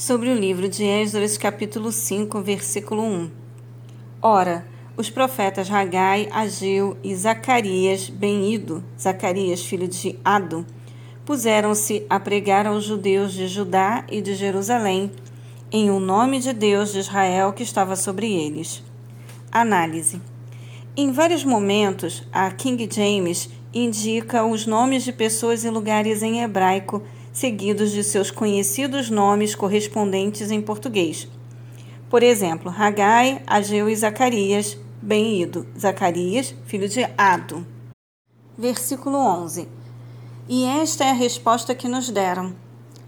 sobre o livro de Esdras, capítulo 5, versículo 1. Ora, os profetas Ragai, Ageu e Zacarias, bem-ido, Zacarias, filho de Ado, puseram-se a pregar aos judeus de Judá e de Jerusalém, em o um nome de Deus de Israel que estava sobre eles. Análise. Em vários momentos, a King James indica os nomes de pessoas e lugares em hebraico seguidos de seus conhecidos nomes correspondentes em português. Por exemplo, Ragai, Ageu e Zacarias, bem-ido, Zacarias, filho de Ado. Versículo 11. E esta é a resposta que nos deram.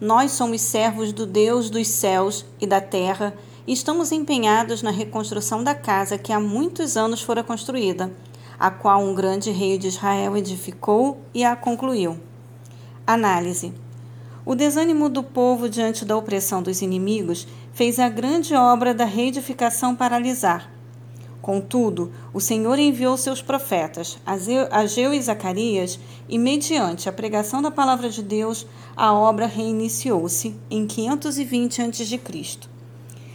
Nós somos servos do Deus dos céus e da terra e estamos empenhados na reconstrução da casa que há muitos anos fora construída, a qual um grande rei de Israel edificou e a concluiu. Análise. O desânimo do povo diante da opressão dos inimigos fez a grande obra da reedificação paralisar. Contudo, o Senhor enviou seus profetas, Ageu e Zacarias, e, mediante a pregação da palavra de Deus, a obra reiniciou-se em 520 a.C.,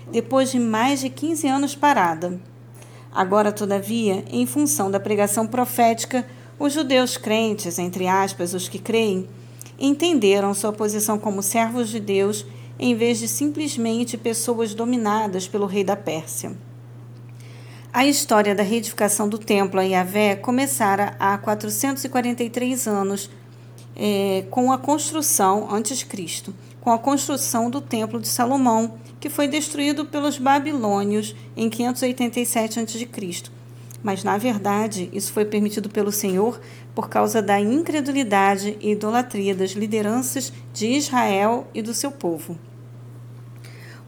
depois de mais de 15 anos parada. Agora, todavia, em função da pregação profética, os judeus crentes, entre aspas, os que creem, entenderam sua posição como servos de Deus em vez de simplesmente pessoas dominadas pelo rei da Pérsia. A história da reedificação do templo a Yahvé começara há 443 anos é, com a construção, antes de Cristo, com a construção do templo de Salomão, que foi destruído pelos babilônios em 587 a.C mas na verdade isso foi permitido pelo Senhor por causa da incredulidade e idolatria das lideranças de Israel e do seu povo.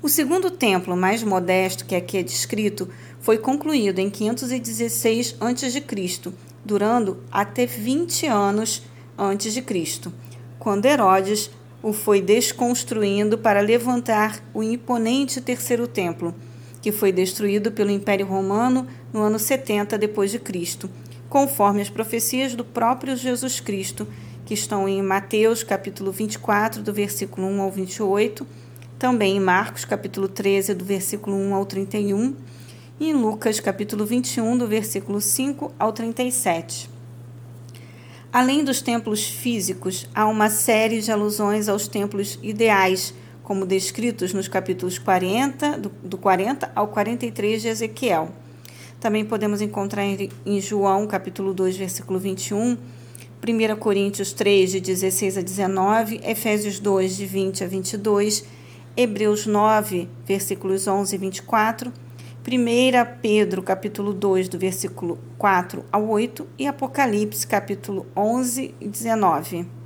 O segundo templo, mais modesto que aqui é descrito, foi concluído em 516 a.C., durando até 20 anos antes de Cristo, quando Herodes o foi desconstruindo para levantar o imponente terceiro templo que foi destruído pelo Império Romano no ano 70 depois de Cristo, conforme as profecias do próprio Jesus Cristo, que estão em Mateus capítulo 24, do versículo 1 ao 28, também em Marcos capítulo 13, do versículo 1 ao 31, e em Lucas capítulo 21, do versículo 5 ao 37. Além dos templos físicos, há uma série de alusões aos templos ideais como descritos nos capítulos 40, do, do 40 ao 43 de Ezequiel. Também podemos encontrar em, em João, capítulo 2, versículo 21, 1 Coríntios 3, de 16 a 19, Efésios 2, de 20 a 22, Hebreus 9, versículos 11 e 24, 1 Pedro, capítulo 2, do versículo 4 ao 8 e Apocalipse, capítulo 11 e 19.